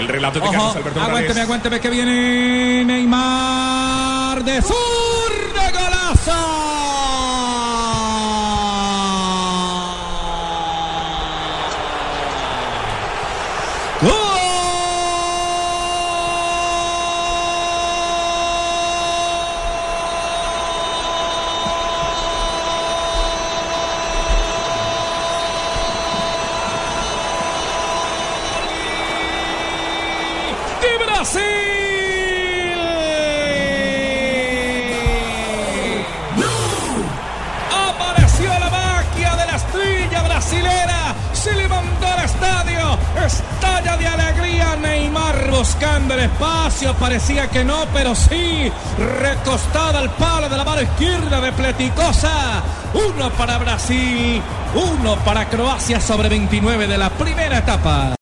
El relato de Ojo, Carlos Alberto aguánteme, Morales. aguánteme que viene Neymar de sur de golazo. de Brasil. Apareció la magia de la estrella brasilera. Se levantó al estadio. Estalla de alegría Neymar buscando el espacio. Parecía que no, pero sí. Recostada al palo de la mano izquierda de Pleticosa. Uno para Brasil, uno para Croacia sobre 29 de la primera etapa.